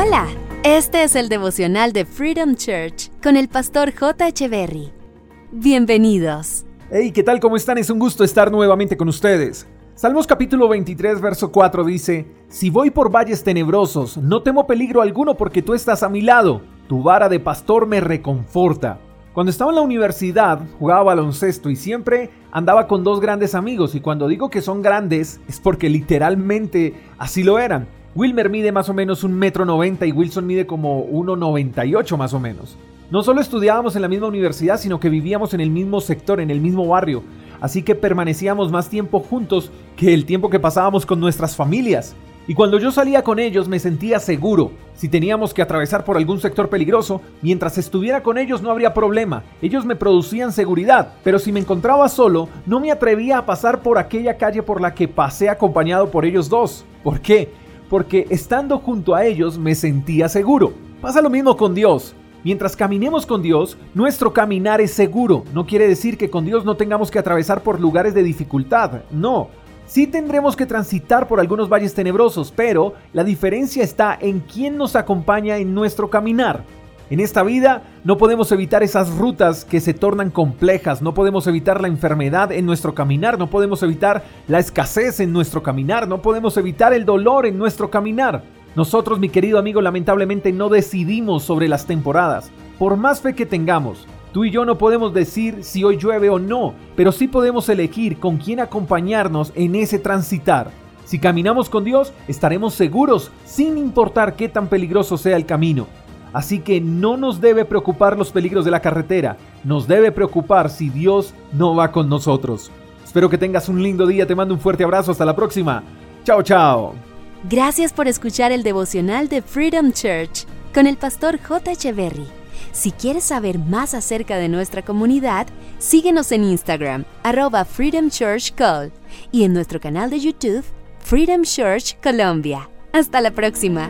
Hola, este es el devocional de Freedom Church con el pastor J. Berry. Bienvenidos. Hey, ¿qué tal? ¿Cómo están? Es un gusto estar nuevamente con ustedes. Salmos capítulo 23, verso 4 dice, Si voy por valles tenebrosos, no temo peligro alguno porque tú estás a mi lado, tu vara de pastor me reconforta. Cuando estaba en la universidad, jugaba baloncesto y siempre andaba con dos grandes amigos y cuando digo que son grandes es porque literalmente así lo eran. Wilmer mide más o menos un metro noventa y Wilson mide como 1,98 más o menos. No solo estudiábamos en la misma universidad, sino que vivíamos en el mismo sector, en el mismo barrio. Así que permanecíamos más tiempo juntos que el tiempo que pasábamos con nuestras familias. Y cuando yo salía con ellos me sentía seguro. Si teníamos que atravesar por algún sector peligroso, mientras estuviera con ellos no habría problema. Ellos me producían seguridad. Pero si me encontraba solo, no me atrevía a pasar por aquella calle por la que pasé acompañado por ellos dos. ¿Por qué? Porque estando junto a ellos me sentía seguro. Pasa lo mismo con Dios. Mientras caminemos con Dios, nuestro caminar es seguro. No quiere decir que con Dios no tengamos que atravesar por lugares de dificultad. No. Sí tendremos que transitar por algunos valles tenebrosos, pero la diferencia está en quién nos acompaña en nuestro caminar. En esta vida no podemos evitar esas rutas que se tornan complejas, no podemos evitar la enfermedad en nuestro caminar, no podemos evitar la escasez en nuestro caminar, no podemos evitar el dolor en nuestro caminar. Nosotros, mi querido amigo, lamentablemente no decidimos sobre las temporadas. Por más fe que tengamos, tú y yo no podemos decir si hoy llueve o no, pero sí podemos elegir con quién acompañarnos en ese transitar. Si caminamos con Dios, estaremos seguros sin importar qué tan peligroso sea el camino. Así que no nos debe preocupar los peligros de la carretera, nos debe preocupar si Dios no va con nosotros. Espero que tengas un lindo día, te mando un fuerte abrazo, hasta la próxima. Chao, chao. Gracias por escuchar el devocional de Freedom Church con el pastor J. Echeverry. Si quieres saber más acerca de nuestra comunidad, síguenos en Instagram, arroba Freedom Church Call, y en nuestro canal de YouTube, Freedom Church Colombia. Hasta la próxima.